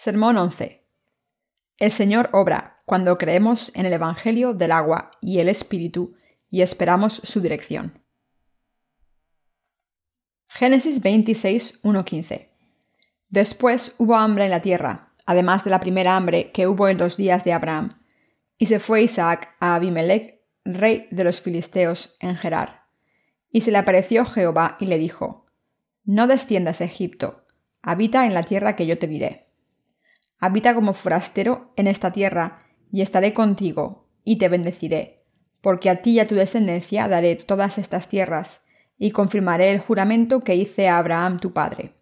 Sermón 11. El Señor obra cuando creemos en el Evangelio del agua y el Espíritu y esperamos su dirección. Génesis 26, 1-15. Después hubo hambre en la tierra, además de la primera hambre que hubo en los días de Abraham, y se fue Isaac a Abimelech, rey de los filisteos, en Gerar. Y se le apareció Jehová y le dijo, No desciendas a Egipto, habita en la tierra que yo te diré. Habita como forastero en esta tierra, y estaré contigo, y te bendeciré, porque a ti y a tu descendencia daré todas estas tierras, y confirmaré el juramento que hice a Abraham tu padre.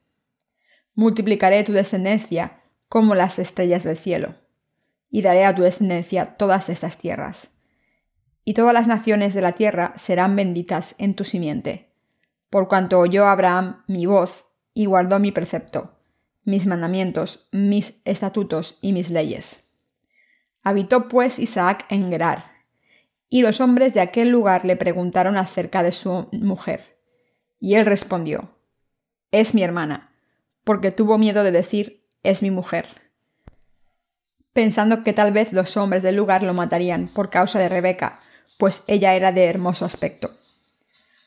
Multiplicaré tu descendencia como las estrellas del cielo, y daré a tu descendencia todas estas tierras. Y todas las naciones de la tierra serán benditas en tu simiente, por cuanto oyó Abraham mi voz y guardó mi precepto mis mandamientos, mis estatutos y mis leyes. Habitó pues Isaac en Gerar, y los hombres de aquel lugar le preguntaron acerca de su mujer. Y él respondió, Es mi hermana, porque tuvo miedo de decir, Es mi mujer, pensando que tal vez los hombres del lugar lo matarían por causa de Rebeca, pues ella era de hermoso aspecto.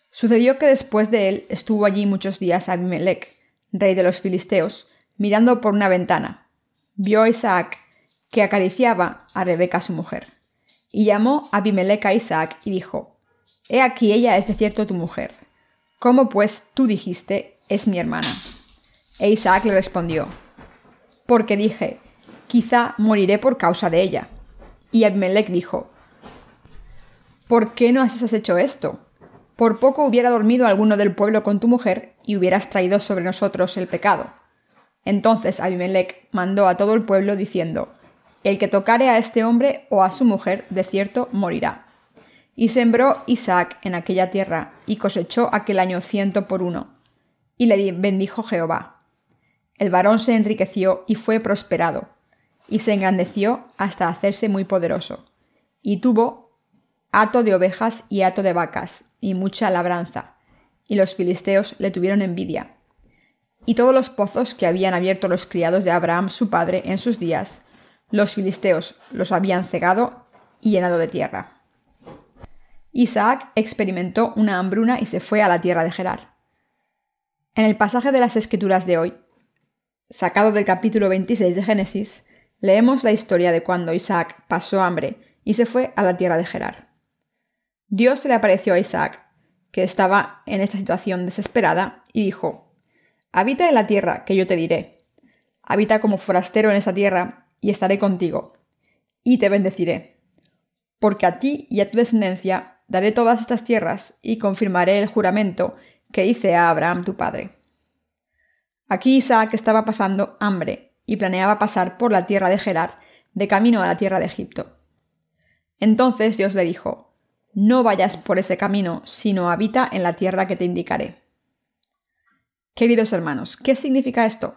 Sucedió que después de él estuvo allí muchos días Abimelech, rey de los filisteos, mirando por una ventana. Vio a Isaac que acariciaba a Rebeca su mujer. Y llamó a Abimelech a Isaac y dijo, He aquí ella es de cierto tu mujer. ¿Cómo pues tú dijiste, es mi hermana? E Isaac le respondió, Porque dije, quizá moriré por causa de ella. Y Abimelech dijo, ¿Por qué no has hecho esto? Por poco hubiera dormido alguno del pueblo con tu mujer y hubieras traído sobre nosotros el pecado. Entonces Abimelech mandó a todo el pueblo diciendo, El que tocare a este hombre o a su mujer, de cierto morirá. Y sembró Isaac en aquella tierra, y cosechó aquel año ciento por uno. Y le bendijo Jehová. El varón se enriqueció y fue prosperado, y se engrandeció hasta hacerse muy poderoso. Y tuvo hato de ovejas y hato de vacas, y mucha labranza. Y los filisteos le tuvieron envidia y todos los pozos que habían abierto los criados de Abraham su padre en sus días, los filisteos los habían cegado y llenado de tierra. Isaac experimentó una hambruna y se fue a la tierra de Gerar. En el pasaje de las Escrituras de hoy, sacado del capítulo 26 de Génesis, leemos la historia de cuando Isaac pasó hambre y se fue a la tierra de Gerar. Dios se le apareció a Isaac, que estaba en esta situación desesperada, y dijo, Habita en la tierra, que yo te diré. Habita como forastero en esa tierra, y estaré contigo, y te bendeciré. Porque a ti y a tu descendencia daré todas estas tierras, y confirmaré el juramento que hice a Abraham tu padre. Aquí Isaac estaba pasando hambre, y planeaba pasar por la tierra de Gerar, de camino a la tierra de Egipto. Entonces Dios le dijo, No vayas por ese camino, sino habita en la tierra que te indicaré. Queridos hermanos, ¿qué significa esto?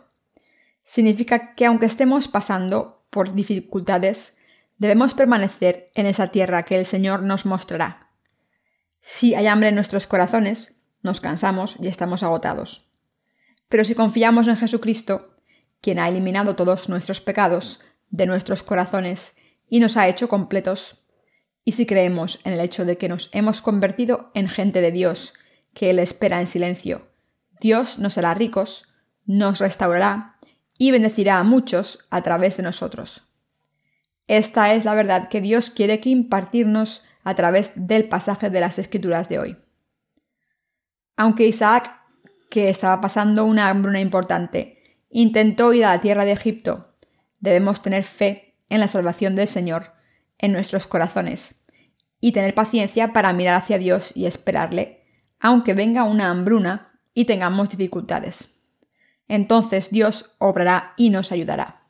Significa que aunque estemos pasando por dificultades, debemos permanecer en esa tierra que el Señor nos mostrará. Si hay hambre en nuestros corazones, nos cansamos y estamos agotados. Pero si confiamos en Jesucristo, quien ha eliminado todos nuestros pecados de nuestros corazones y nos ha hecho completos, y si creemos en el hecho de que nos hemos convertido en gente de Dios, que Él espera en silencio, Dios nos hará ricos, nos restaurará y bendecirá a muchos a través de nosotros. Esta es la verdad que Dios quiere que impartirnos a través del pasaje de las Escrituras de hoy. Aunque Isaac, que estaba pasando una hambruna importante, intentó ir a la tierra de Egipto, debemos tener fe en la salvación del Señor en nuestros corazones y tener paciencia para mirar hacia Dios y esperarle, aunque venga una hambruna y tengamos dificultades. Entonces Dios obrará y nos ayudará.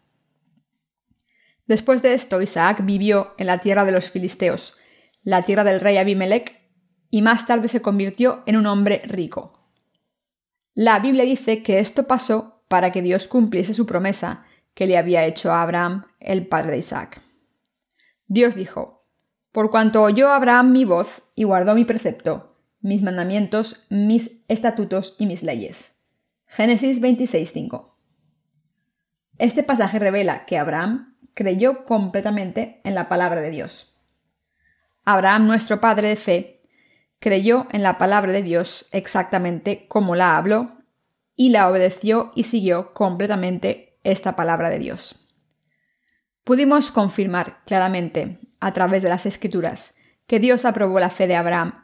Después de esto, Isaac vivió en la tierra de los filisteos, la tierra del rey Abimelech, y más tarde se convirtió en un hombre rico. La Biblia dice que esto pasó para que Dios cumpliese su promesa que le había hecho a Abraham, el padre de Isaac. Dios dijo, Por cuanto oyó Abraham mi voz y guardó mi precepto, mis mandamientos, mis estatutos y mis leyes. Génesis 26.5. Este pasaje revela que Abraham creyó completamente en la palabra de Dios. Abraham, nuestro padre de fe, creyó en la palabra de Dios exactamente como la habló y la obedeció y siguió completamente esta palabra de Dios. Pudimos confirmar claramente, a través de las Escrituras, que Dios aprobó la fe de Abraham,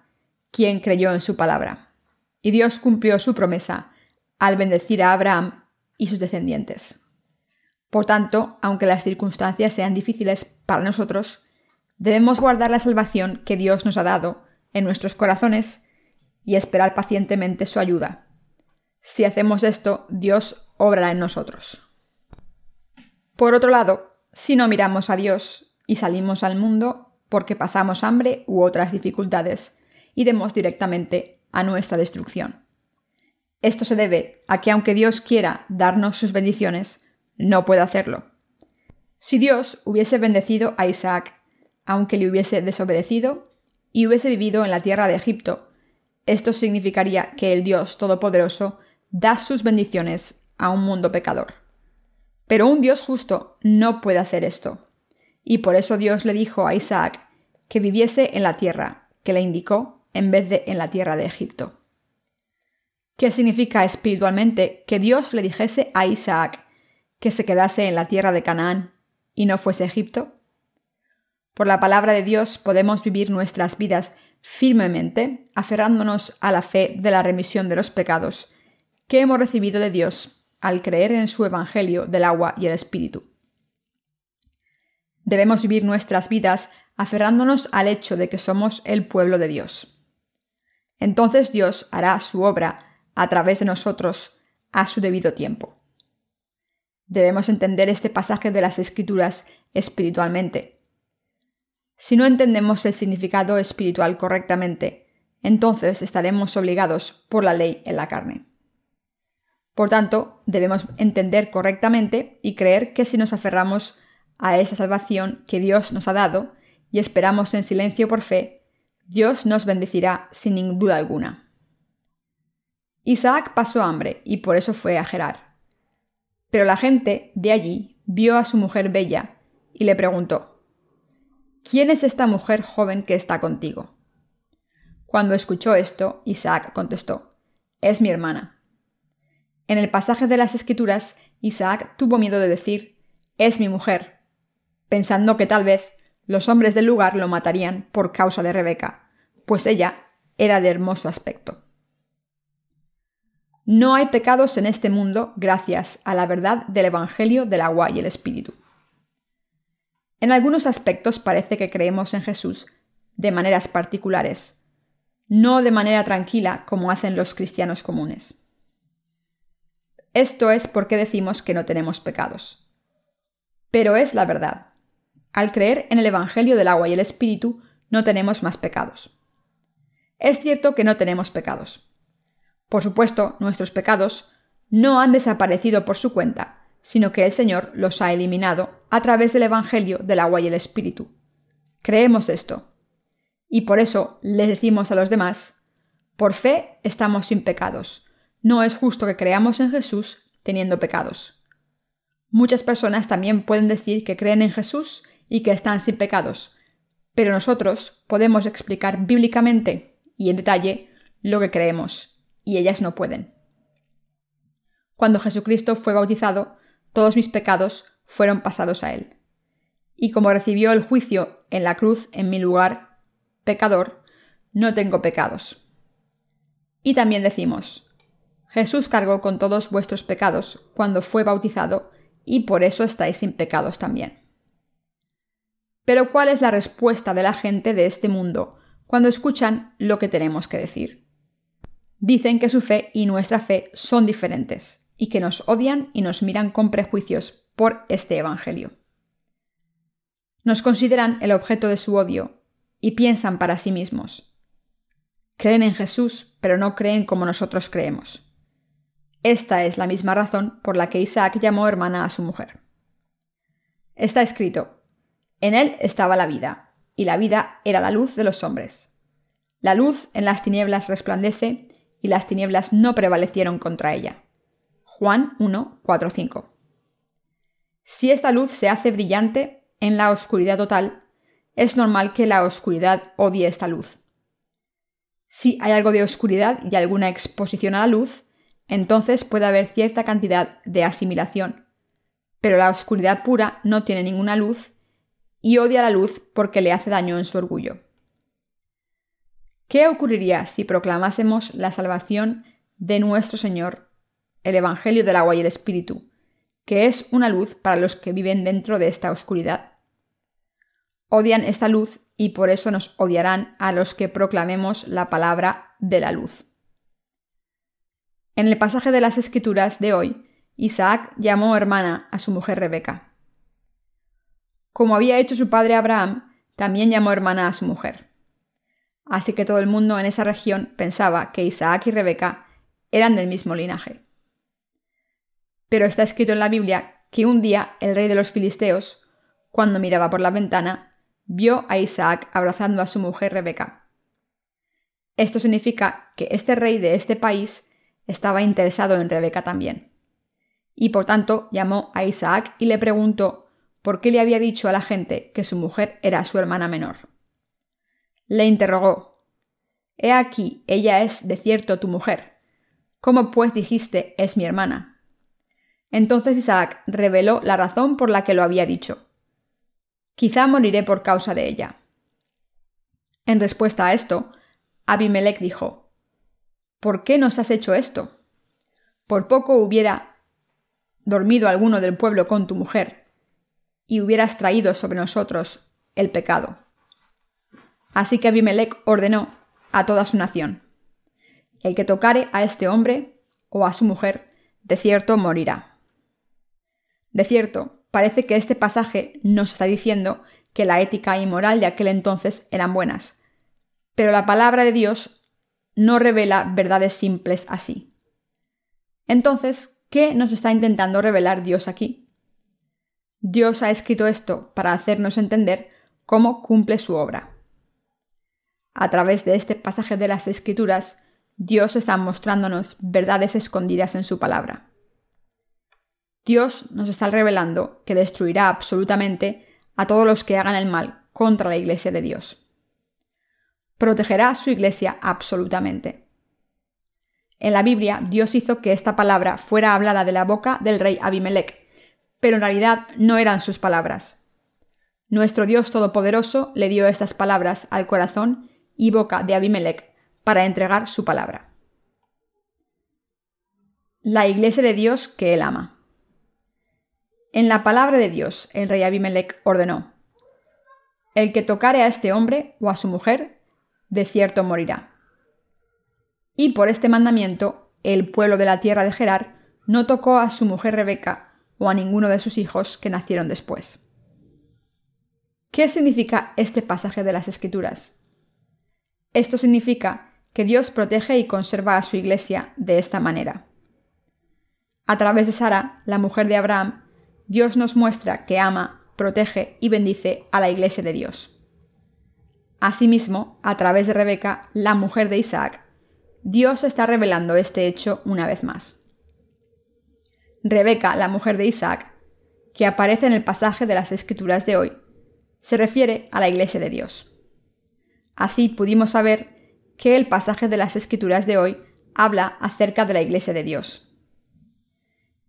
quien creyó en su palabra. Y Dios cumplió su promesa al bendecir a Abraham y sus descendientes. Por tanto, aunque las circunstancias sean difíciles para nosotros, debemos guardar la salvación que Dios nos ha dado en nuestros corazones y esperar pacientemente su ayuda. Si hacemos esto, Dios obrará en nosotros. Por otro lado, si no miramos a Dios y salimos al mundo porque pasamos hambre u otras dificultades, iremos directamente a nuestra destrucción. Esto se debe a que aunque Dios quiera darnos sus bendiciones, no puede hacerlo. Si Dios hubiese bendecido a Isaac, aunque le hubiese desobedecido, y hubiese vivido en la tierra de Egipto, esto significaría que el Dios Todopoderoso da sus bendiciones a un mundo pecador. Pero un Dios justo no puede hacer esto. Y por eso Dios le dijo a Isaac que viviese en la tierra que le indicó en vez de en la tierra de Egipto. ¿Qué significa espiritualmente que Dios le dijese a Isaac que se quedase en la tierra de Canaán y no fuese Egipto? Por la palabra de Dios podemos vivir nuestras vidas firmemente, aferrándonos a la fe de la remisión de los pecados que hemos recibido de Dios al creer en su Evangelio del agua y el Espíritu. Debemos vivir nuestras vidas aferrándonos al hecho de que somos el pueblo de Dios. Entonces Dios hará su obra a través de nosotros a su debido tiempo. Debemos entender este pasaje de las Escrituras espiritualmente. Si no entendemos el significado espiritual correctamente, entonces estaremos obligados por la ley en la carne. Por tanto, debemos entender correctamente y creer que si nos aferramos a esa salvación que Dios nos ha dado y esperamos en silencio por fe, Dios nos bendecirá sin duda alguna. Isaac pasó hambre y por eso fue a Gerar. Pero la gente de allí vio a su mujer bella y le preguntó, ¿Quién es esta mujer joven que está contigo? Cuando escuchó esto, Isaac contestó, Es mi hermana. En el pasaje de las Escrituras, Isaac tuvo miedo de decir, Es mi mujer, pensando que tal vez los hombres del lugar lo matarían por causa de Rebeca, pues ella era de hermoso aspecto. No hay pecados en este mundo gracias a la verdad del Evangelio del agua y el Espíritu. En algunos aspectos parece que creemos en Jesús de maneras particulares, no de manera tranquila como hacen los cristianos comunes. Esto es porque decimos que no tenemos pecados. Pero es la verdad. Al creer en el Evangelio del agua y el Espíritu, no tenemos más pecados. Es cierto que no tenemos pecados, por supuesto, nuestros pecados no han desaparecido por su cuenta, sino que el Señor los ha eliminado a través del Evangelio del agua y el Espíritu. Creemos esto. Y por eso les decimos a los demás, por fe estamos sin pecados. No es justo que creamos en Jesús teniendo pecados. Muchas personas también pueden decir que creen en Jesús y que están sin pecados, pero nosotros podemos explicar bíblicamente y en detalle lo que creemos y ellas no pueden. Cuando Jesucristo fue bautizado, todos mis pecados fueron pasados a él. Y como recibió el juicio en la cruz en mi lugar, pecador, no tengo pecados. Y también decimos, Jesús cargó con todos vuestros pecados cuando fue bautizado, y por eso estáis sin pecados también. Pero ¿cuál es la respuesta de la gente de este mundo cuando escuchan lo que tenemos que decir? Dicen que su fe y nuestra fe son diferentes y que nos odian y nos miran con prejuicios por este Evangelio. Nos consideran el objeto de su odio y piensan para sí mismos. Creen en Jesús, pero no creen como nosotros creemos. Esta es la misma razón por la que Isaac llamó hermana a su mujer. Está escrito, en él estaba la vida, y la vida era la luz de los hombres. La luz en las tinieblas resplandece, y las tinieblas no prevalecieron contra ella. Juan 1, 4, 5. Si esta luz se hace brillante en la oscuridad total, es normal que la oscuridad odie esta luz. Si hay algo de oscuridad y alguna exposición a la luz, entonces puede haber cierta cantidad de asimilación. Pero la oscuridad pura no tiene ninguna luz y odia la luz porque le hace daño en su orgullo. ¿Qué ocurriría si proclamásemos la salvación de nuestro Señor, el Evangelio del agua y el Espíritu, que es una luz para los que viven dentro de esta oscuridad? Odian esta luz y por eso nos odiarán a los que proclamemos la palabra de la luz. En el pasaje de las Escrituras de hoy, Isaac llamó hermana a su mujer Rebeca. Como había hecho su padre Abraham, también llamó hermana a su mujer. Así que todo el mundo en esa región pensaba que Isaac y Rebeca eran del mismo linaje. Pero está escrito en la Biblia que un día el rey de los filisteos, cuando miraba por la ventana, vio a Isaac abrazando a su mujer Rebeca. Esto significa que este rey de este país estaba interesado en Rebeca también. Y por tanto llamó a Isaac y le preguntó por qué le había dicho a la gente que su mujer era su hermana menor. Le interrogó He aquí, ella es de cierto tu mujer. ¿Cómo pues dijiste es mi hermana? Entonces Isaac reveló la razón por la que lo había dicho. Quizá moriré por causa de ella. En respuesta a esto, Abimelech dijo, ¿Por qué nos has hecho esto? Por poco hubiera dormido alguno del pueblo con tu mujer, y hubieras traído sobre nosotros el pecado. Así que Abimelech ordenó a toda su nación, el que tocare a este hombre o a su mujer, de cierto morirá. De cierto, parece que este pasaje nos está diciendo que la ética y moral de aquel entonces eran buenas. Pero la palabra de Dios no revela verdades simples así. Entonces, ¿qué nos está intentando revelar Dios aquí? Dios ha escrito esto para hacernos entender cómo cumple su obra. A través de este pasaje de las Escrituras, Dios está mostrándonos verdades escondidas en su palabra. Dios nos está revelando que destruirá absolutamente a todos los que hagan el mal contra la Iglesia de Dios. Protegerá a su Iglesia absolutamente. En la Biblia, Dios hizo que esta palabra fuera hablada de la boca del rey Abimelech, pero en realidad no eran sus palabras. Nuestro Dios Todopoderoso le dio estas palabras al corazón y boca de Abimelech para entregar su palabra. La Iglesia de Dios que él ama. En la palabra de Dios, el rey Abimelech ordenó, El que tocare a este hombre o a su mujer, de cierto morirá. Y por este mandamiento, el pueblo de la tierra de Gerar no tocó a su mujer Rebeca o a ninguno de sus hijos que nacieron después. ¿Qué significa este pasaje de las Escrituras? Esto significa que Dios protege y conserva a su iglesia de esta manera. A través de Sara, la mujer de Abraham, Dios nos muestra que ama, protege y bendice a la Iglesia de Dios. Asimismo, a través de Rebeca, la mujer de Isaac, Dios está revelando este hecho una vez más. Rebeca, la mujer de Isaac, que aparece en el pasaje de las Escrituras de hoy, se refiere a la Iglesia de Dios. Así pudimos saber que el pasaje de las Escrituras de hoy habla acerca de la Iglesia de Dios.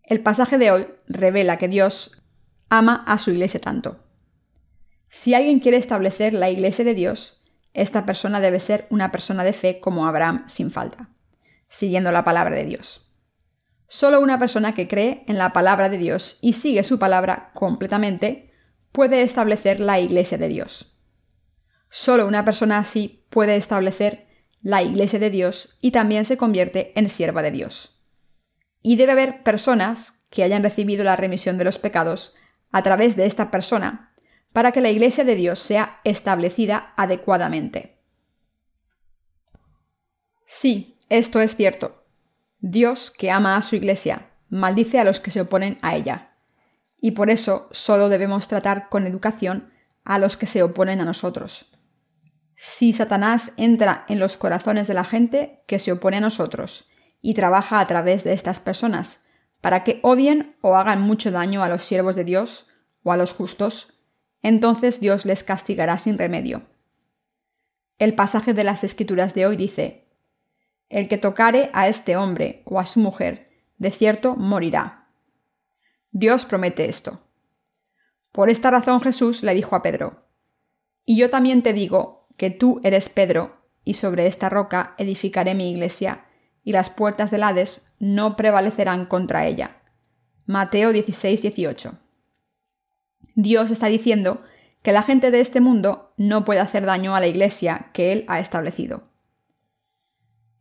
El pasaje de hoy revela que Dios ama a su iglesia tanto. Si alguien quiere establecer la iglesia de Dios, esta persona debe ser una persona de fe como Abraham sin falta, siguiendo la palabra de Dios. Solo una persona que cree en la palabra de Dios y sigue su palabra completamente puede establecer la iglesia de Dios. Solo una persona así puede establecer la iglesia de Dios y también se convierte en sierva de Dios. Y debe haber personas que hayan recibido la remisión de los pecados a través de esta persona para que la Iglesia de Dios sea establecida adecuadamente. Sí, esto es cierto. Dios, que ama a su Iglesia, maldice a los que se oponen a ella. Y por eso solo debemos tratar con educación a los que se oponen a nosotros. Si Satanás entra en los corazones de la gente que se opone a nosotros y trabaja a través de estas personas para que odien o hagan mucho daño a los siervos de Dios o a los justos, entonces Dios les castigará sin remedio. El pasaje de las Escrituras de hoy dice, El que tocare a este hombre o a su mujer, de cierto morirá. Dios promete esto. Por esta razón Jesús le dijo a Pedro, Y yo también te digo que tú eres Pedro, y sobre esta roca edificaré mi iglesia, y las puertas del Hades no prevalecerán contra ella. Mateo 16, 18. Dios está diciendo que la gente de este mundo no puede hacer daño a la iglesia que Él ha establecido.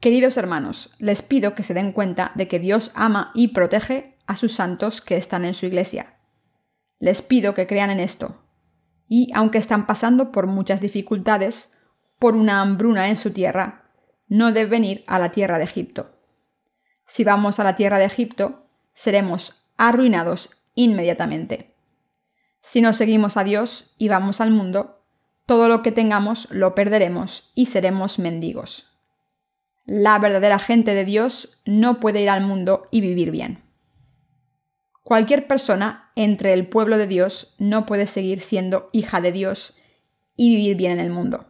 Queridos hermanos, les pido que se den cuenta de que Dios ama y protege a sus santos que están en su iglesia. Les pido que crean en esto. Y aunque están pasando por muchas dificultades, por una hambruna en su tierra, no deben ir a la tierra de Egipto. Si vamos a la tierra de Egipto, seremos arruinados inmediatamente. Si no seguimos a Dios y vamos al mundo, todo lo que tengamos lo perderemos y seremos mendigos. La verdadera gente de Dios no puede ir al mundo y vivir bien. Cualquier persona entre el pueblo de Dios no puede seguir siendo hija de Dios y vivir bien en el mundo.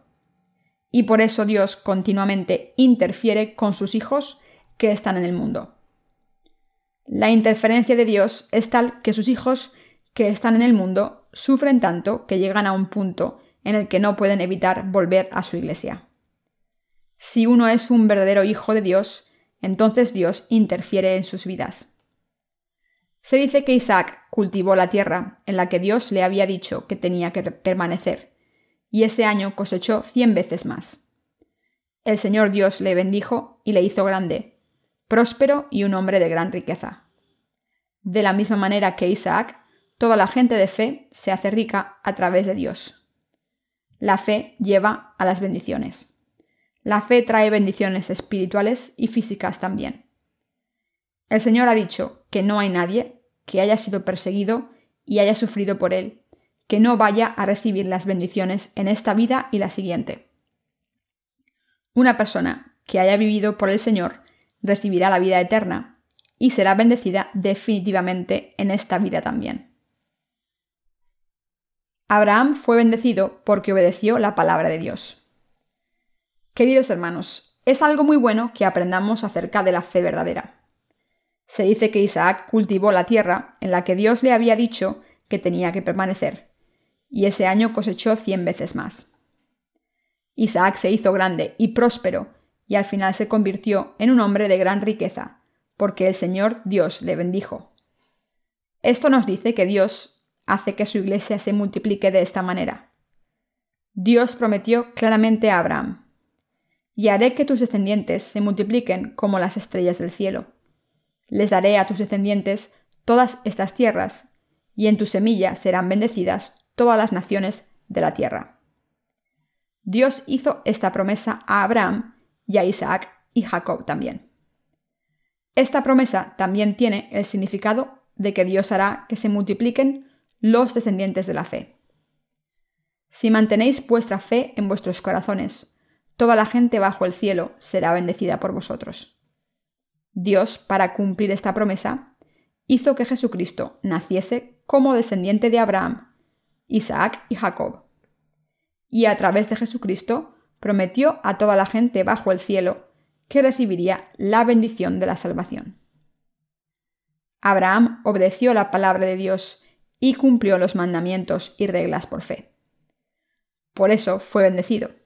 Y por eso Dios continuamente interfiere con sus hijos que están en el mundo. La interferencia de Dios es tal que sus hijos que están en el mundo sufren tanto que llegan a un punto en el que no pueden evitar volver a su iglesia. Si uno es un verdadero hijo de Dios, entonces Dios interfiere en sus vidas. Se dice que Isaac cultivó la tierra en la que Dios le había dicho que tenía que permanecer, y ese año cosechó cien veces más. El Señor Dios le bendijo y le hizo grande, próspero y un hombre de gran riqueza. De la misma manera que Isaac, toda la gente de fe se hace rica a través de Dios. La fe lleva a las bendiciones. La fe trae bendiciones espirituales y físicas también. El Señor ha dicho que no hay nadie que haya sido perseguido y haya sufrido por él, que no vaya a recibir las bendiciones en esta vida y la siguiente. Una persona que haya vivido por el Señor recibirá la vida eterna y será bendecida definitivamente en esta vida también. Abraham fue bendecido porque obedeció la palabra de Dios. Queridos hermanos, es algo muy bueno que aprendamos acerca de la fe verdadera. Se dice que Isaac cultivó la tierra en la que Dios le había dicho que tenía que permanecer, y ese año cosechó cien veces más. Isaac se hizo grande y próspero, y al final se convirtió en un hombre de gran riqueza, porque el Señor Dios le bendijo. Esto nos dice que Dios hace que su iglesia se multiplique de esta manera. Dios prometió claramente a Abraham, y haré que tus descendientes se multipliquen como las estrellas del cielo. Les daré a tus descendientes todas estas tierras, y en tu semilla serán bendecidas todas las naciones de la tierra. Dios hizo esta promesa a Abraham y a Isaac y Jacob también. Esta promesa también tiene el significado de que Dios hará que se multipliquen los descendientes de la fe. Si mantenéis vuestra fe en vuestros corazones, toda la gente bajo el cielo será bendecida por vosotros. Dios, para cumplir esta promesa, hizo que Jesucristo naciese como descendiente de Abraham, Isaac y Jacob. Y a través de Jesucristo prometió a toda la gente bajo el cielo que recibiría la bendición de la salvación. Abraham obedeció la palabra de Dios y cumplió los mandamientos y reglas por fe. Por eso fue bendecido.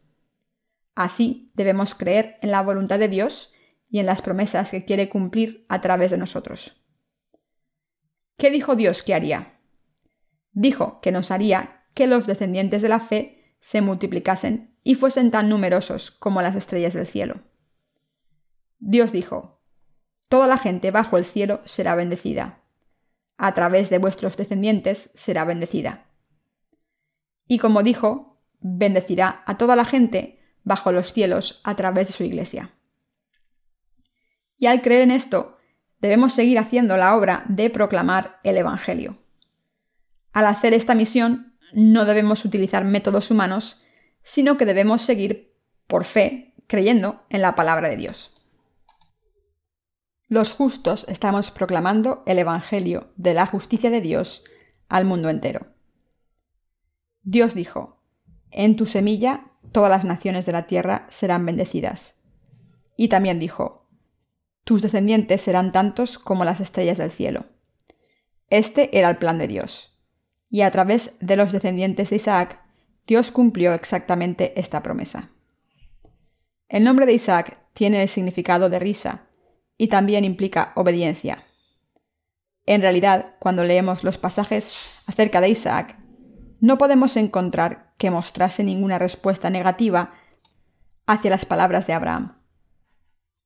Así debemos creer en la voluntad de Dios y en las promesas que quiere cumplir a través de nosotros. ¿Qué dijo Dios que haría? Dijo que nos haría que los descendientes de la fe se multiplicasen y fuesen tan numerosos como las estrellas del cielo. Dios dijo, Toda la gente bajo el cielo será bendecida. A través de vuestros descendientes será bendecida. Y como dijo, bendecirá a toda la gente bajo los cielos a través de su iglesia. Y al creer en esto, debemos seguir haciendo la obra de proclamar el Evangelio. Al hacer esta misión, no debemos utilizar métodos humanos, sino que debemos seguir por fe, creyendo en la palabra de Dios. Los justos estamos proclamando el Evangelio de la justicia de Dios al mundo entero. Dios dijo, En tu semilla todas las naciones de la tierra serán bendecidas. Y también dijo, Tus descendientes serán tantos como las estrellas del cielo. Este era el plan de Dios. Y a través de los descendientes de Isaac, Dios cumplió exactamente esta promesa. El nombre de Isaac tiene el significado de risa, y también implica obediencia. En realidad, cuando leemos los pasajes acerca de Isaac, no podemos encontrar que mostrase ninguna respuesta negativa hacia las palabras de Abraham.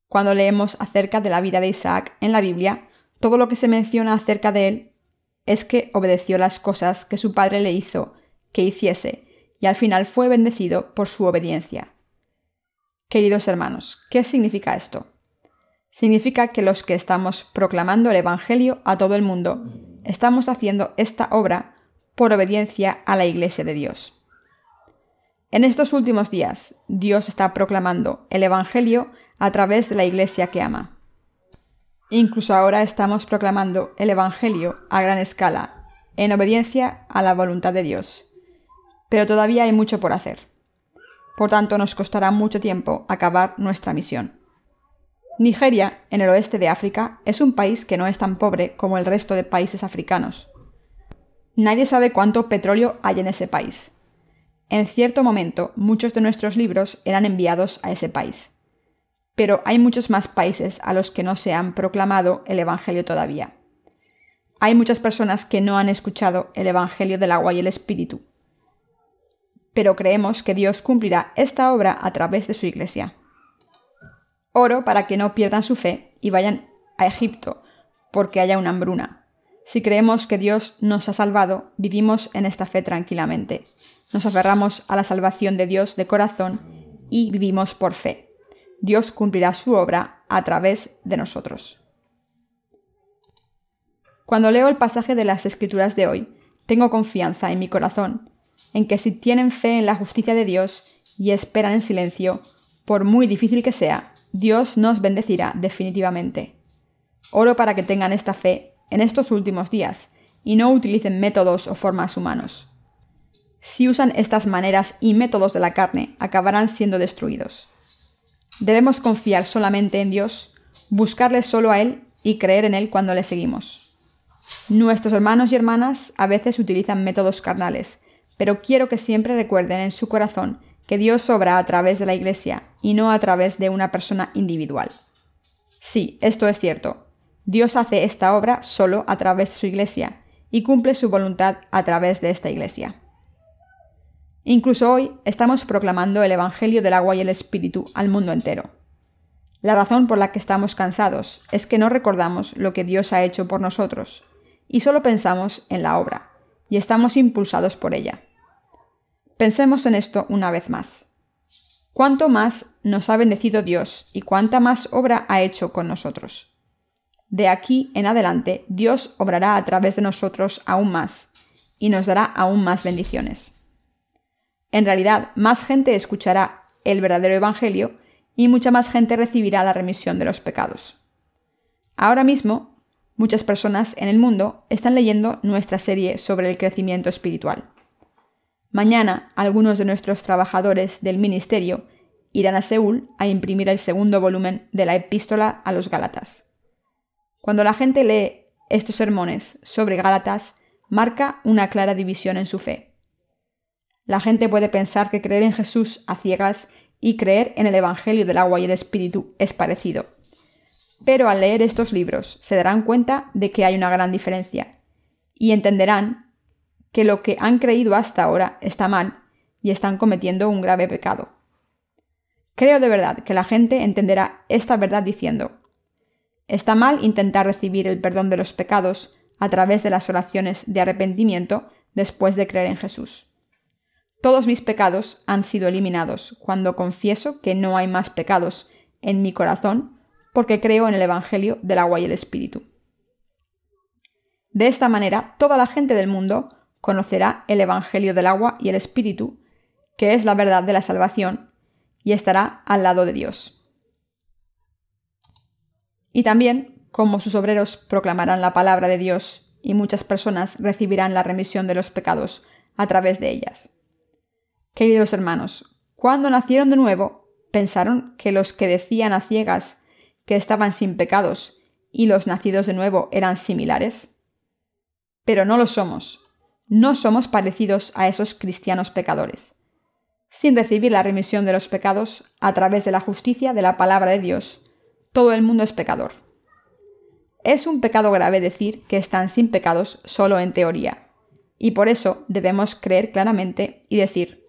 Cuando leemos acerca de la vida de Isaac en la Biblia, todo lo que se menciona acerca de él es que obedeció las cosas que su padre le hizo que hiciese, y al final fue bendecido por su obediencia. Queridos hermanos, ¿qué significa esto? significa que los que estamos proclamando el Evangelio a todo el mundo estamos haciendo esta obra por obediencia a la Iglesia de Dios. En estos últimos días, Dios está proclamando el Evangelio a través de la Iglesia que ama. Incluso ahora estamos proclamando el Evangelio a gran escala, en obediencia a la voluntad de Dios. Pero todavía hay mucho por hacer. Por tanto, nos costará mucho tiempo acabar nuestra misión. Nigeria, en el oeste de África, es un país que no es tan pobre como el resto de países africanos. Nadie sabe cuánto petróleo hay en ese país. En cierto momento, muchos de nuestros libros eran enviados a ese país. Pero hay muchos más países a los que no se han proclamado el Evangelio todavía. Hay muchas personas que no han escuchado el Evangelio del agua y el Espíritu. Pero creemos que Dios cumplirá esta obra a través de su Iglesia. Oro para que no pierdan su fe y vayan a Egipto, porque haya una hambruna. Si creemos que Dios nos ha salvado, vivimos en esta fe tranquilamente. Nos aferramos a la salvación de Dios de corazón y vivimos por fe. Dios cumplirá su obra a través de nosotros. Cuando leo el pasaje de las Escrituras de hoy, tengo confianza en mi corazón en que si tienen fe en la justicia de Dios y esperan en silencio, por muy difícil que sea, Dios nos bendecirá definitivamente. Oro para que tengan esta fe en estos últimos días y no utilicen métodos o formas humanos. Si usan estas maneras y métodos de la carne, acabarán siendo destruidos. Debemos confiar solamente en Dios, buscarle solo a Él y creer en Él cuando le seguimos. Nuestros hermanos y hermanas a veces utilizan métodos carnales, pero quiero que siempre recuerden en su corazón que Dios obra a través de la Iglesia y no a través de una persona individual. Sí, esto es cierto. Dios hace esta obra solo a través de su Iglesia y cumple su voluntad a través de esta Iglesia. Incluso hoy estamos proclamando el Evangelio del agua y el Espíritu al mundo entero. La razón por la que estamos cansados es que no recordamos lo que Dios ha hecho por nosotros y solo pensamos en la obra, y estamos impulsados por ella. Pensemos en esto una vez más. ¿Cuánto más nos ha bendecido Dios y cuánta más obra ha hecho con nosotros? De aquí en adelante, Dios obrará a través de nosotros aún más y nos dará aún más bendiciones. En realidad, más gente escuchará el verdadero Evangelio y mucha más gente recibirá la remisión de los pecados. Ahora mismo, muchas personas en el mundo están leyendo nuestra serie sobre el crecimiento espiritual. Mañana algunos de nuestros trabajadores del ministerio irán a Seúl a imprimir el segundo volumen de la epístola a los Gálatas. Cuando la gente lee estos sermones sobre Gálatas, marca una clara división en su fe. La gente puede pensar que creer en Jesús a ciegas y creer en el Evangelio del agua y el Espíritu es parecido. Pero al leer estos libros se darán cuenta de que hay una gran diferencia y entenderán que lo que han creído hasta ahora está mal y están cometiendo un grave pecado. Creo de verdad que la gente entenderá esta verdad diciendo, está mal intentar recibir el perdón de los pecados a través de las oraciones de arrepentimiento después de creer en Jesús. Todos mis pecados han sido eliminados cuando confieso que no hay más pecados en mi corazón porque creo en el Evangelio del agua y el Espíritu. De esta manera, toda la gente del mundo conocerá el Evangelio del agua y el Espíritu, que es la verdad de la salvación, y estará al lado de Dios. Y también como sus obreros proclamarán la palabra de Dios y muchas personas recibirán la remisión de los pecados a través de ellas. Queridos hermanos, cuando nacieron de nuevo, pensaron que los que decían a ciegas que estaban sin pecados y los nacidos de nuevo eran similares. Pero no lo somos. No somos parecidos a esos cristianos pecadores. Sin recibir la remisión de los pecados a través de la justicia de la palabra de Dios, todo el mundo es pecador. Es un pecado grave decir que están sin pecados solo en teoría, y por eso debemos creer claramente y decir,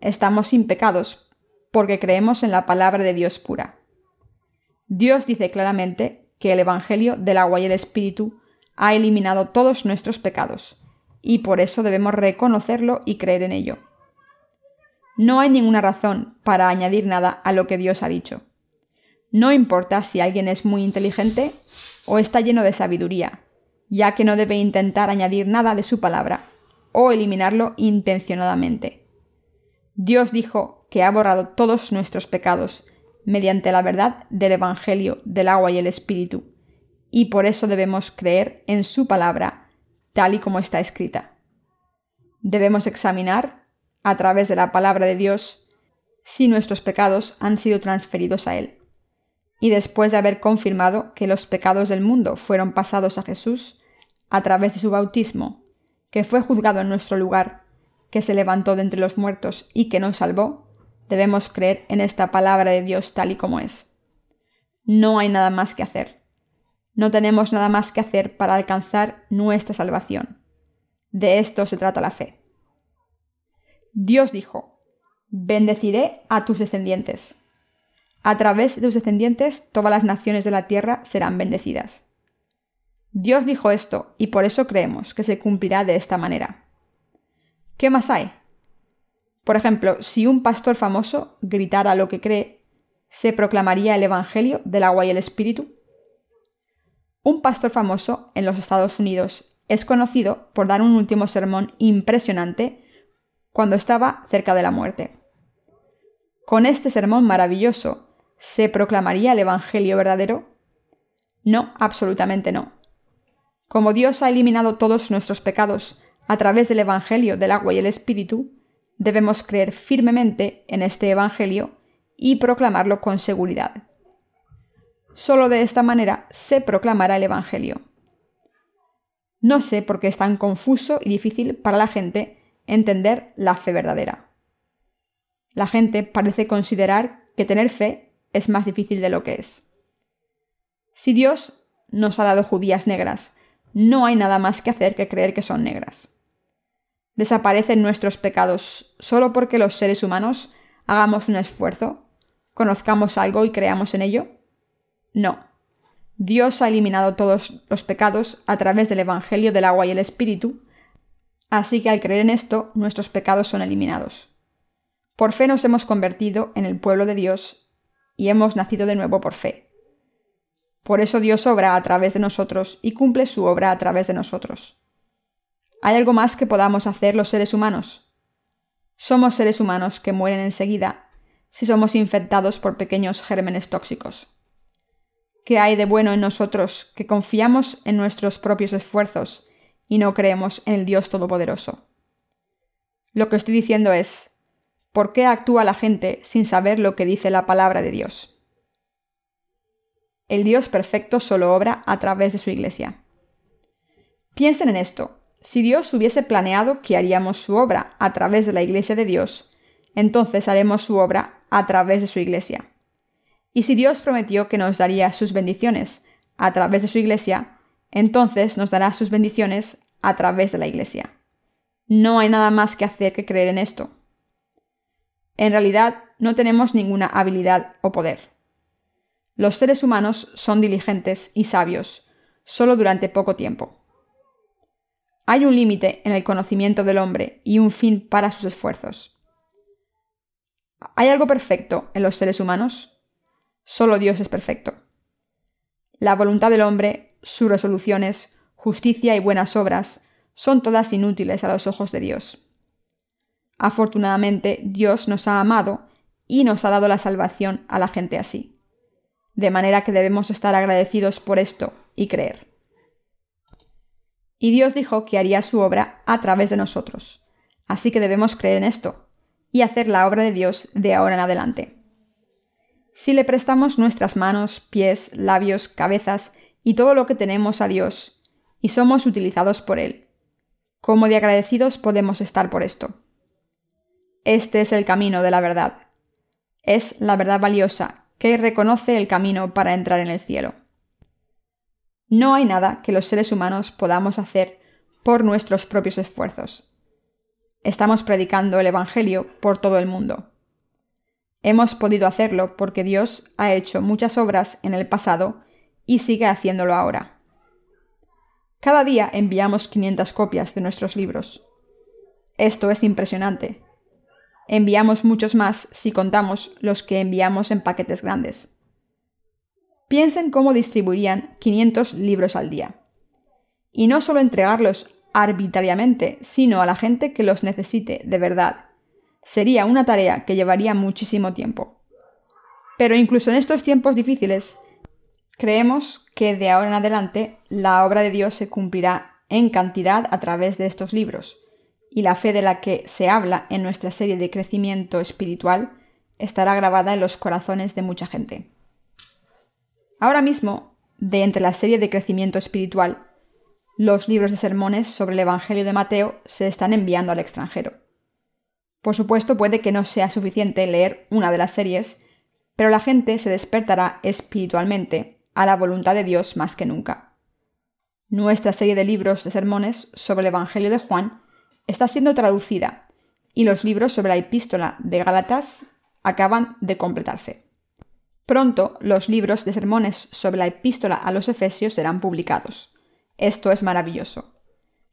estamos sin pecados porque creemos en la palabra de Dios pura. Dios dice claramente que el Evangelio del agua y el Espíritu ha eliminado todos nuestros pecados, y por eso debemos reconocerlo y creer en ello. No hay ninguna razón para añadir nada a lo que Dios ha dicho. No importa si alguien es muy inteligente o está lleno de sabiduría, ya que no debe intentar añadir nada de su palabra o eliminarlo intencionadamente. Dios dijo que ha borrado todos nuestros pecados mediante la verdad del Evangelio del agua y el Espíritu, y por eso debemos creer en su palabra tal y como está escrita. Debemos examinar, a través de la palabra de Dios, si nuestros pecados han sido transferidos a Él. Y después de haber confirmado que los pecados del mundo fueron pasados a Jesús a través de su bautismo, que fue juzgado en nuestro lugar, que se levantó de entre los muertos y que nos salvó, debemos creer en esta palabra de Dios tal y como es. No hay nada más que hacer. No tenemos nada más que hacer para alcanzar nuestra salvación. De esto se trata la fe. Dios dijo, bendeciré a tus descendientes. A través de tus descendientes todas las naciones de la tierra serán bendecidas. Dios dijo esto y por eso creemos que se cumplirá de esta manera. ¿Qué más hay? Por ejemplo, si un pastor famoso gritara lo que cree, ¿se proclamaría el Evangelio del agua y el Espíritu? Un pastor famoso en los Estados Unidos es conocido por dar un último sermón impresionante cuando estaba cerca de la muerte. Con este sermón maravilloso, ¿se proclamaría el Evangelio verdadero? No, absolutamente no. Como Dios ha eliminado todos nuestros pecados a través del Evangelio del agua y el Espíritu, debemos creer firmemente en este Evangelio y proclamarlo con seguridad. Solo de esta manera se proclamará el Evangelio. No sé por qué es tan confuso y difícil para la gente entender la fe verdadera. La gente parece considerar que tener fe es más difícil de lo que es. Si Dios nos ha dado judías negras, no hay nada más que hacer que creer que son negras. ¿Desaparecen nuestros pecados solo porque los seres humanos hagamos un esfuerzo, conozcamos algo y creamos en ello? No. Dios ha eliminado todos los pecados a través del Evangelio del agua y el Espíritu, así que al creer en esto nuestros pecados son eliminados. Por fe nos hemos convertido en el pueblo de Dios y hemos nacido de nuevo por fe. Por eso Dios obra a través de nosotros y cumple su obra a través de nosotros. ¿Hay algo más que podamos hacer los seres humanos? Somos seres humanos que mueren enseguida si somos infectados por pequeños gérmenes tóxicos. ¿Qué hay de bueno en nosotros que confiamos en nuestros propios esfuerzos y no creemos en el Dios Todopoderoso? Lo que estoy diciendo es, ¿por qué actúa la gente sin saber lo que dice la palabra de Dios? El Dios perfecto solo obra a través de su iglesia. Piensen en esto. Si Dios hubiese planeado que haríamos su obra a través de la iglesia de Dios, entonces haremos su obra a través de su iglesia. Y si Dios prometió que nos daría sus bendiciones a través de su iglesia, entonces nos dará sus bendiciones a través de la iglesia. No hay nada más que hacer que creer en esto. En realidad, no tenemos ninguna habilidad o poder. Los seres humanos son diligentes y sabios, solo durante poco tiempo. Hay un límite en el conocimiento del hombre y un fin para sus esfuerzos. ¿Hay algo perfecto en los seres humanos? Solo Dios es perfecto. La voluntad del hombre, sus resoluciones, justicia y buenas obras son todas inútiles a los ojos de Dios. Afortunadamente, Dios nos ha amado y nos ha dado la salvación a la gente así. de manera que debemos estar agradecidos por esto y creer. Y Dios dijo que haría su obra a través de nosotros, así que debemos creer en esto y hacer la obra de Dios de ahora en adelante. Si le prestamos nuestras manos, pies, labios, cabezas y todo lo que tenemos a Dios, y somos utilizados por Él, ¿cómo de agradecidos podemos estar por esto? Este es el camino de la verdad. Es la verdad valiosa que reconoce el camino para entrar en el cielo. No hay nada que los seres humanos podamos hacer por nuestros propios esfuerzos. Estamos predicando el Evangelio por todo el mundo. Hemos podido hacerlo porque Dios ha hecho muchas obras en el pasado y sigue haciéndolo ahora. Cada día enviamos 500 copias de nuestros libros. Esto es impresionante. Enviamos muchos más si contamos los que enviamos en paquetes grandes. Piensen cómo distribuirían 500 libros al día. Y no solo entregarlos arbitrariamente, sino a la gente que los necesite de verdad Sería una tarea que llevaría muchísimo tiempo. Pero incluso en estos tiempos difíciles, creemos que de ahora en adelante la obra de Dios se cumplirá en cantidad a través de estos libros, y la fe de la que se habla en nuestra serie de crecimiento espiritual estará grabada en los corazones de mucha gente. Ahora mismo, de entre la serie de crecimiento espiritual, los libros de sermones sobre el Evangelio de Mateo se están enviando al extranjero. Por supuesto, puede que no sea suficiente leer una de las series, pero la gente se despertará espiritualmente a la voluntad de Dios más que nunca. Nuestra serie de libros de sermones sobre el Evangelio de Juan está siendo traducida y los libros sobre la epístola de Gálatas acaban de completarse. Pronto los libros de sermones sobre la epístola a los Efesios serán publicados. Esto es maravilloso.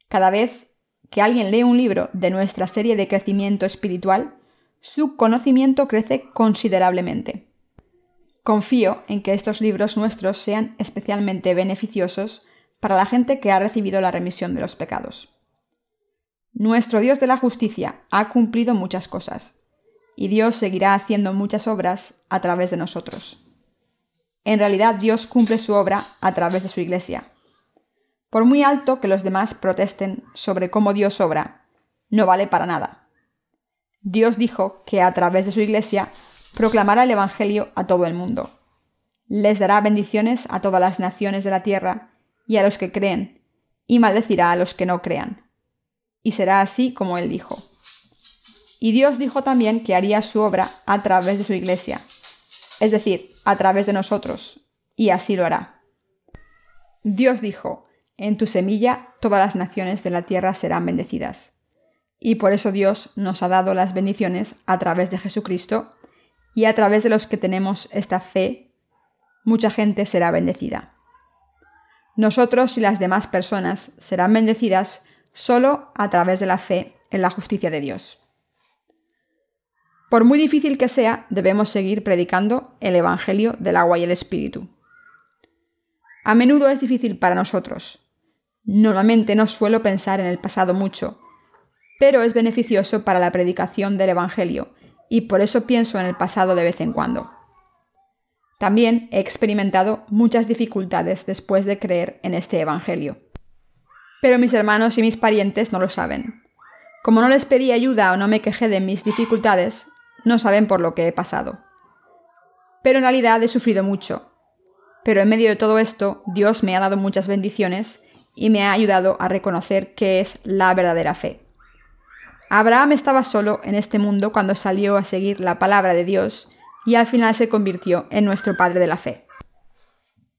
Cada vez que alguien lee un libro de nuestra serie de crecimiento espiritual, su conocimiento crece considerablemente. Confío en que estos libros nuestros sean especialmente beneficiosos para la gente que ha recibido la remisión de los pecados. Nuestro Dios de la justicia ha cumplido muchas cosas, y Dios seguirá haciendo muchas obras a través de nosotros. En realidad Dios cumple su obra a través de su Iglesia, por muy alto que los demás protesten sobre cómo Dios obra, no vale para nada. Dios dijo que a través de su Iglesia proclamará el Evangelio a todo el mundo. Les dará bendiciones a todas las naciones de la tierra y a los que creen, y maldecirá a los que no crean. Y será así como él dijo. Y Dios dijo también que haría su obra a través de su Iglesia, es decir, a través de nosotros, y así lo hará. Dios dijo, en tu semilla todas las naciones de la tierra serán bendecidas. Y por eso Dios nos ha dado las bendiciones a través de Jesucristo y a través de los que tenemos esta fe, mucha gente será bendecida. Nosotros y las demás personas serán bendecidas solo a través de la fe en la justicia de Dios. Por muy difícil que sea, debemos seguir predicando el Evangelio del agua y el Espíritu. A menudo es difícil para nosotros, Normalmente no suelo pensar en el pasado mucho, pero es beneficioso para la predicación del Evangelio, y por eso pienso en el pasado de vez en cuando. También he experimentado muchas dificultades después de creer en este Evangelio. Pero mis hermanos y mis parientes no lo saben. Como no les pedí ayuda o no me quejé de mis dificultades, no saben por lo que he pasado. Pero en realidad he sufrido mucho. Pero en medio de todo esto, Dios me ha dado muchas bendiciones y me ha ayudado a reconocer qué es la verdadera fe. Abraham estaba solo en este mundo cuando salió a seguir la palabra de Dios y al final se convirtió en nuestro Padre de la Fe.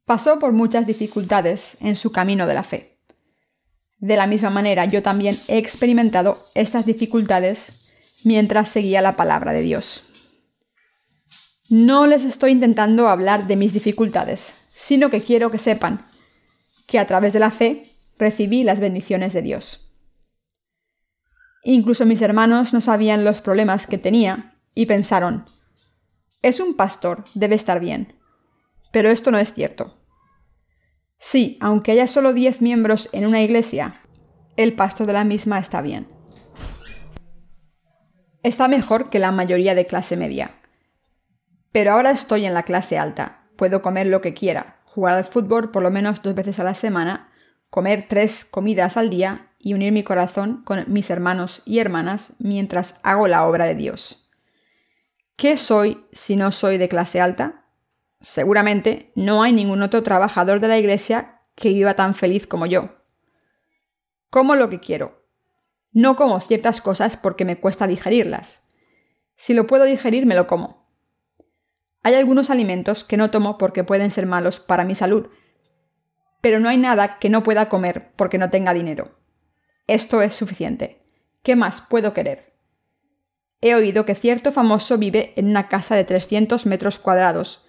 Pasó por muchas dificultades en su camino de la fe. De la misma manera, yo también he experimentado estas dificultades mientras seguía la palabra de Dios. No les estoy intentando hablar de mis dificultades, sino que quiero que sepan que a través de la fe recibí las bendiciones de Dios. Incluso mis hermanos no sabían los problemas que tenía y pensaron, es un pastor, debe estar bien. Pero esto no es cierto. Sí, aunque haya solo diez miembros en una iglesia, el pastor de la misma está bien. Está mejor que la mayoría de clase media. Pero ahora estoy en la clase alta, puedo comer lo que quiera, jugar al fútbol por lo menos dos veces a la semana, comer tres comidas al día y unir mi corazón con mis hermanos y hermanas mientras hago la obra de Dios. ¿Qué soy si no soy de clase alta? Seguramente no hay ningún otro trabajador de la Iglesia que viva tan feliz como yo. Como lo que quiero. No como ciertas cosas porque me cuesta digerirlas. Si lo puedo digerir, me lo como. Hay algunos alimentos que no tomo porque pueden ser malos para mi salud, pero no hay nada que no pueda comer porque no tenga dinero. Esto es suficiente. ¿Qué más puedo querer? He oído que cierto famoso vive en una casa de 300 metros cuadrados,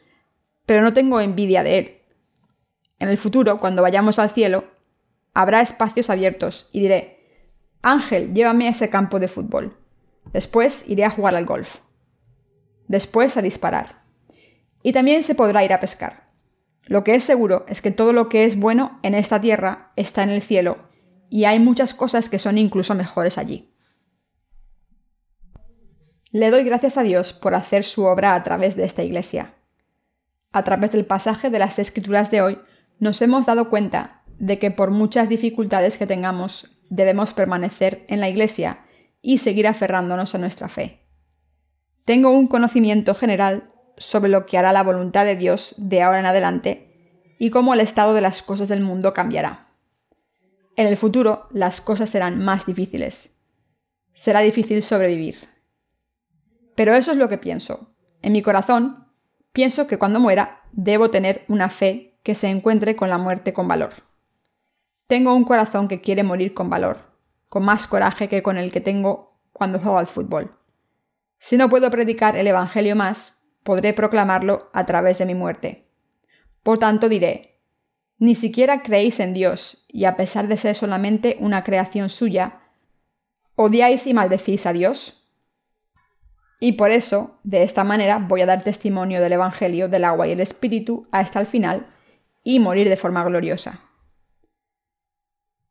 pero no tengo envidia de él. En el futuro, cuando vayamos al cielo, habrá espacios abiertos y diré, Ángel, llévame a ese campo de fútbol. Después iré a jugar al golf. Después a disparar. Y también se podrá ir a pescar. Lo que es seguro es que todo lo que es bueno en esta tierra está en el cielo, y hay muchas cosas que son incluso mejores allí. Le doy gracias a Dios por hacer su obra a través de esta iglesia. A través del pasaje de las escrituras de hoy, nos hemos dado cuenta de que por muchas dificultades que tengamos, debemos permanecer en la iglesia y seguir aferrándonos a nuestra fe. Tengo un conocimiento general sobre lo que hará la voluntad de Dios de ahora en adelante y cómo el estado de las cosas del mundo cambiará. En el futuro las cosas serán más difíciles. Será difícil sobrevivir. Pero eso es lo que pienso. En mi corazón, pienso que cuando muera debo tener una fe que se encuentre con la muerte con valor. Tengo un corazón que quiere morir con valor, con más coraje que con el que tengo cuando juego al fútbol. Si no puedo predicar el Evangelio más, podré proclamarlo a través de mi muerte. Por tanto diré, ni siquiera creéis en Dios, y a pesar de ser solamente una creación suya, odiáis y maldecís a Dios. Y por eso, de esta manera, voy a dar testimonio del Evangelio del agua y el Espíritu hasta el final y morir de forma gloriosa.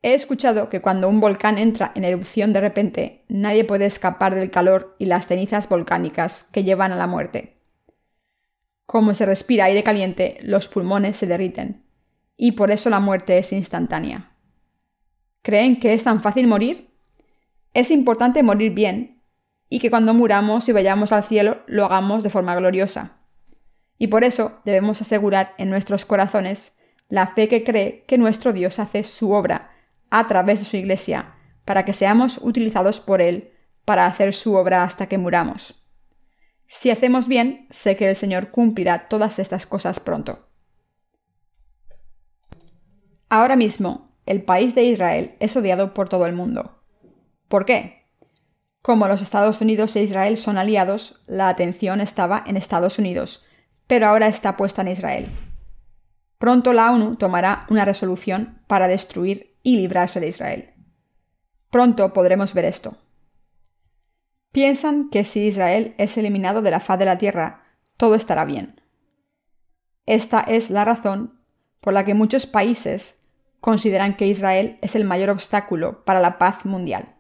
He escuchado que cuando un volcán entra en erupción de repente, nadie puede escapar del calor y las cenizas volcánicas que llevan a la muerte. Como se respira aire caliente, los pulmones se derriten, y por eso la muerte es instantánea. ¿Creen que es tan fácil morir? Es importante morir bien, y que cuando muramos y vayamos al cielo lo hagamos de forma gloriosa. Y por eso debemos asegurar en nuestros corazones la fe que cree que nuestro Dios hace su obra a través de su Iglesia, para que seamos utilizados por Él para hacer su obra hasta que muramos. Si hacemos bien, sé que el Señor cumplirá todas estas cosas pronto. Ahora mismo, el país de Israel es odiado por todo el mundo. ¿Por qué? Como los Estados Unidos e Israel son aliados, la atención estaba en Estados Unidos, pero ahora está puesta en Israel. Pronto la ONU tomará una resolución para destruir y librarse de Israel. Pronto podremos ver esto. Piensan que si Israel es eliminado de la faz de la tierra, todo estará bien. Esta es la razón por la que muchos países consideran que Israel es el mayor obstáculo para la paz mundial.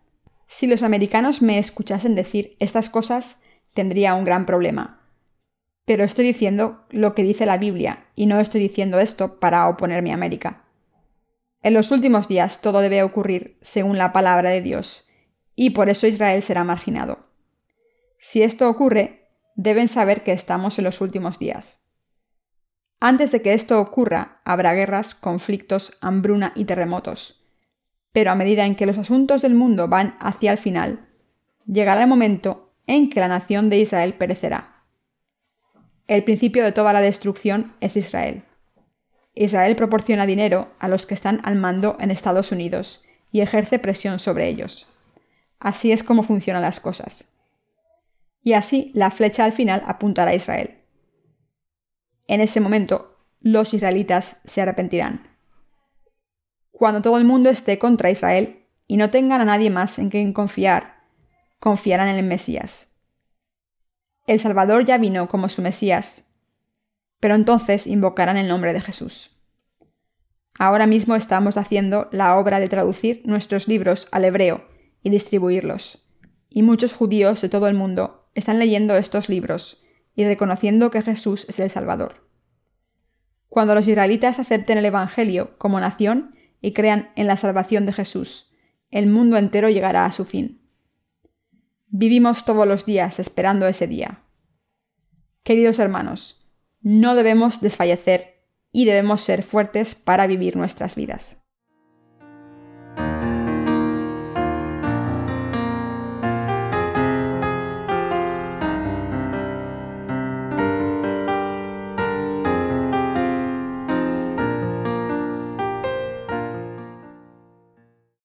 Si los americanos me escuchasen decir estas cosas, tendría un gran problema. Pero estoy diciendo lo que dice la Biblia y no estoy diciendo esto para oponerme a América. En los últimos días todo debe ocurrir según la palabra de Dios, y por eso Israel será marginado. Si esto ocurre, deben saber que estamos en los últimos días. Antes de que esto ocurra, habrá guerras, conflictos, hambruna y terremotos. Pero a medida en que los asuntos del mundo van hacia el final, llegará el momento en que la nación de Israel perecerá. El principio de toda la destrucción es Israel. Israel proporciona dinero a los que están al mando en Estados Unidos y ejerce presión sobre ellos. Así es como funcionan las cosas. Y así la flecha al final apuntará a Israel. En ese momento, los israelitas se arrepentirán. Cuando todo el mundo esté contra Israel y no tengan a nadie más en quien confiar, confiarán en el Mesías. El Salvador ya vino como su Mesías pero entonces invocarán el nombre de Jesús. Ahora mismo estamos haciendo la obra de traducir nuestros libros al hebreo y distribuirlos, y muchos judíos de todo el mundo están leyendo estos libros y reconociendo que Jesús es el Salvador. Cuando los israelitas acepten el Evangelio como nación y crean en la salvación de Jesús, el mundo entero llegará a su fin. Vivimos todos los días esperando ese día. Queridos hermanos, no debemos desfallecer y debemos ser fuertes para vivir nuestras vidas.